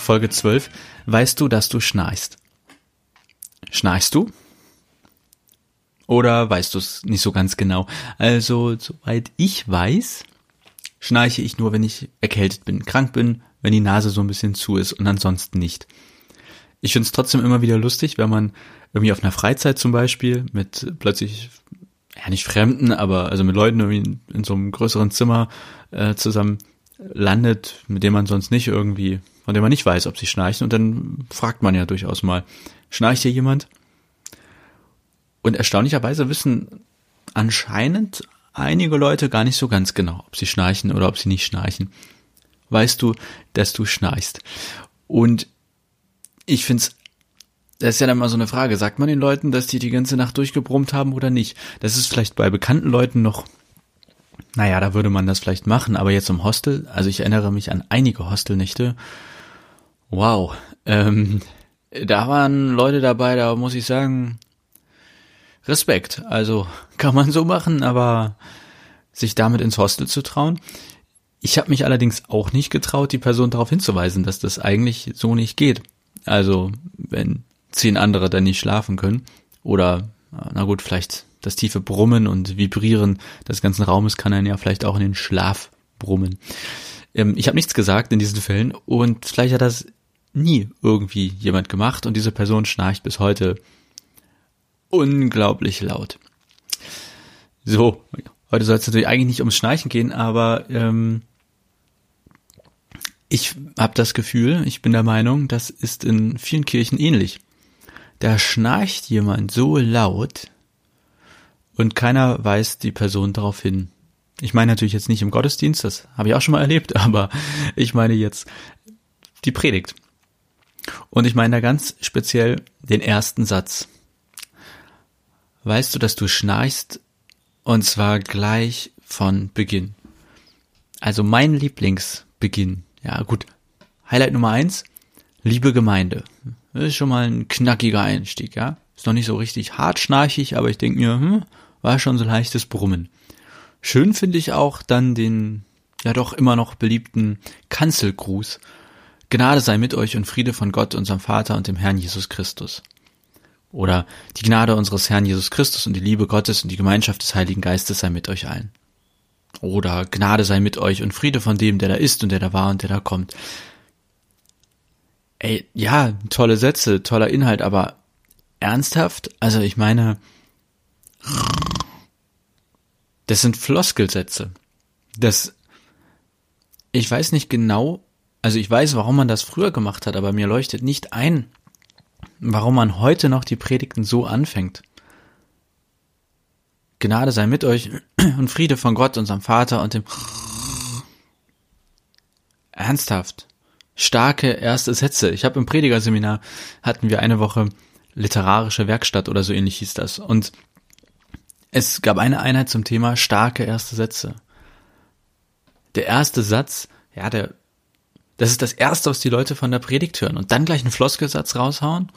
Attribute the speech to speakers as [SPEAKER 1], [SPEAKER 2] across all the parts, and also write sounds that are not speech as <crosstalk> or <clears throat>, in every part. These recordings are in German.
[SPEAKER 1] Folge 12. Weißt du, dass du schnarchst? Schnarchst du? Oder weißt du es nicht so ganz genau? Also, soweit ich weiß, schnarche ich nur, wenn ich erkältet bin, krank bin, wenn die Nase so ein bisschen zu ist und ansonsten nicht. Ich finde es trotzdem immer wieder lustig, wenn man irgendwie auf einer Freizeit zum Beispiel mit plötzlich, ja nicht Fremden, aber also mit Leuten irgendwie in, in so einem größeren Zimmer äh, zusammen landet, mit dem man sonst nicht irgendwie von dem man nicht weiß, ob sie schnarchen. Und dann fragt man ja durchaus mal, schnarcht hier jemand? Und erstaunlicherweise wissen anscheinend einige Leute gar nicht so ganz genau, ob sie schnarchen oder ob sie nicht schnarchen. Weißt du, dass du schnarchst? Und ich find's, das ist ja dann mal so eine Frage. Sagt man den Leuten, dass die die ganze Nacht durchgebrummt haben oder nicht? Das ist vielleicht bei bekannten Leuten noch naja, da würde man das vielleicht machen, aber jetzt im Hostel, also ich erinnere mich an einige Hostelnächte, Wow. Ähm, da waren Leute dabei, da muss ich sagen, Respekt. Also <laughs> kann man so machen, aber sich damit ins Hostel zu trauen. Ich habe mich allerdings auch nicht getraut, die Person darauf hinzuweisen, dass das eigentlich so nicht geht. Also wenn zehn andere dann nicht schlafen können oder na gut, vielleicht das tiefe Brummen und Vibrieren des ganzen Raumes kann einen ja vielleicht auch in den Schlaf brummen. Ähm, ich habe nichts gesagt in diesen Fällen und vielleicht hat das nie irgendwie jemand gemacht und diese Person schnarcht bis heute unglaublich laut. So, heute soll es natürlich eigentlich nicht ums Schnarchen gehen, aber ähm, ich habe das Gefühl, ich bin der Meinung, das ist in vielen Kirchen ähnlich. Da schnarcht jemand so laut und keiner weist die Person darauf hin. Ich meine natürlich jetzt nicht im Gottesdienst, das habe ich auch schon mal erlebt, <laughs> aber ich meine jetzt die Predigt. Und ich meine da ganz speziell den ersten Satz. Weißt du, dass du schnarchst? Und zwar gleich von Beginn. Also mein Lieblingsbeginn. Ja, gut. Highlight Nummer eins. Liebe Gemeinde. Das ist schon mal ein knackiger Einstieg, ja. Ist noch nicht so richtig hart schnarchig, aber ich denke mir, hm, war schon so leichtes Brummen. Schön finde ich auch dann den, ja doch immer noch beliebten Kanzelgruß. Gnade sei mit euch und Friede von Gott, unserem Vater und dem Herrn Jesus Christus. Oder die Gnade unseres Herrn Jesus Christus und die Liebe Gottes und die Gemeinschaft des Heiligen Geistes sei mit euch allen. Oder Gnade sei mit euch und Friede von dem, der da ist und der da war und der da kommt. Ey, ja, tolle Sätze, toller Inhalt, aber ernsthaft? Also ich meine, das sind Floskelsätze. Das, ich weiß nicht genau, also ich weiß, warum man das früher gemacht hat, aber mir leuchtet nicht ein, warum man heute noch die Predigten so anfängt. Gnade sei mit euch <clears throat> und Friede von Gott, unserem Vater und dem <clears throat> Ernsthaft. Starke erste Sätze. Ich habe im Predigerseminar hatten wir eine Woche literarische Werkstatt oder so ähnlich hieß das. Und es gab eine Einheit zum Thema starke erste Sätze. Der erste Satz, ja, der das ist das Erste, was die Leute von der Predigt hören. Und dann gleich einen Floskelsatz raushauen.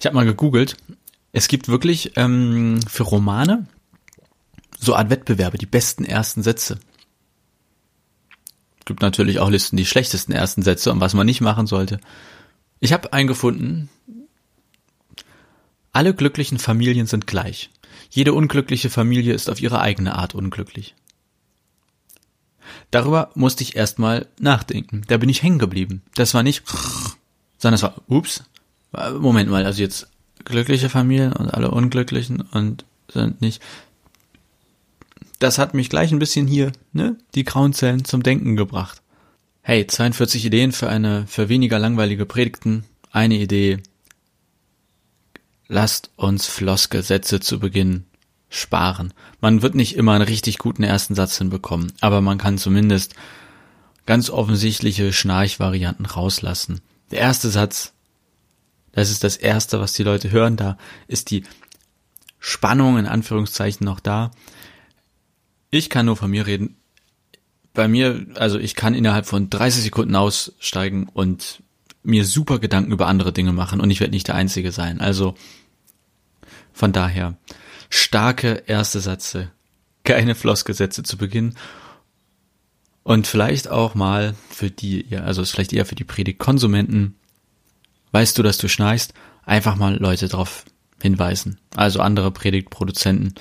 [SPEAKER 1] Ich habe mal gegoogelt. Es gibt wirklich ähm, für Romane so Art Wettbewerbe, die besten ersten Sätze. Es gibt natürlich auch Listen, die schlechtesten ersten Sätze und was man nicht machen sollte. Ich habe einen gefunden. Alle glücklichen Familien sind gleich. Jede unglückliche Familie ist auf ihre eigene Art unglücklich. Darüber musste ich erstmal nachdenken. Da bin ich hängen geblieben. Das war nicht, sondern es war, ups, Moment mal, also jetzt glückliche Familien und alle unglücklichen und sind nicht. Das hat mich gleich ein bisschen hier, ne, die grauen Zellen zum Denken gebracht. Hey, 42 Ideen für eine, für weniger langweilige Predigten. Eine Idee. Lasst uns Floskelsätze zu Beginn sparen. Man wird nicht immer einen richtig guten ersten Satz hinbekommen, aber man kann zumindest ganz offensichtliche Schnarchvarianten rauslassen. Der erste Satz, das ist das erste, was die Leute hören, da ist die Spannung in Anführungszeichen noch da. Ich kann nur von mir reden. Bei mir, also ich kann innerhalb von 30 Sekunden aussteigen und mir super Gedanken über andere Dinge machen und ich werde nicht der Einzige sein. Also von daher starke erste Sätze, keine Flossgesetze zu Beginn. Und vielleicht auch mal für die, also ist vielleicht eher für die Predigtkonsumenten, weißt du, dass du schnarchst, einfach mal Leute darauf hinweisen, also andere Predigtproduzenten.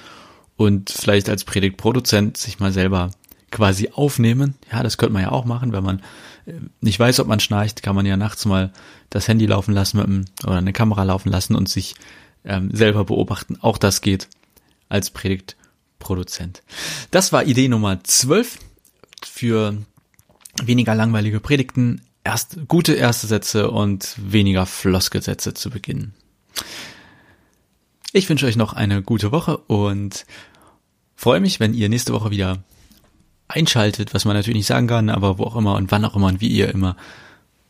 [SPEAKER 1] Und vielleicht als Predigtproduzent sich mal selber quasi aufnehmen. Ja, das könnte man ja auch machen, wenn man äh, nicht weiß, ob man schnarcht, kann man ja nachts mal das Handy laufen lassen mit einem, oder eine Kamera laufen lassen und sich ähm, selber beobachten. Auch das geht als Predigtproduzent. Das war Idee Nummer 12 für weniger langweilige Predigten. Erst gute erste Sätze und weniger Floskelsätze zu beginnen. Ich wünsche euch noch eine gute Woche und freue mich, wenn ihr nächste Woche wieder einschaltet, was man natürlich nicht sagen kann, aber wo auch immer und wann auch immer und wie ihr immer.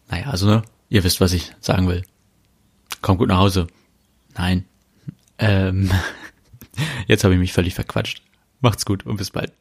[SPEAKER 1] Naja, also ne, ihr wisst, was ich sagen will. Kommt gut nach Hause. Nein. Ähm, jetzt habe ich mich völlig verquatscht. Macht's gut und bis bald.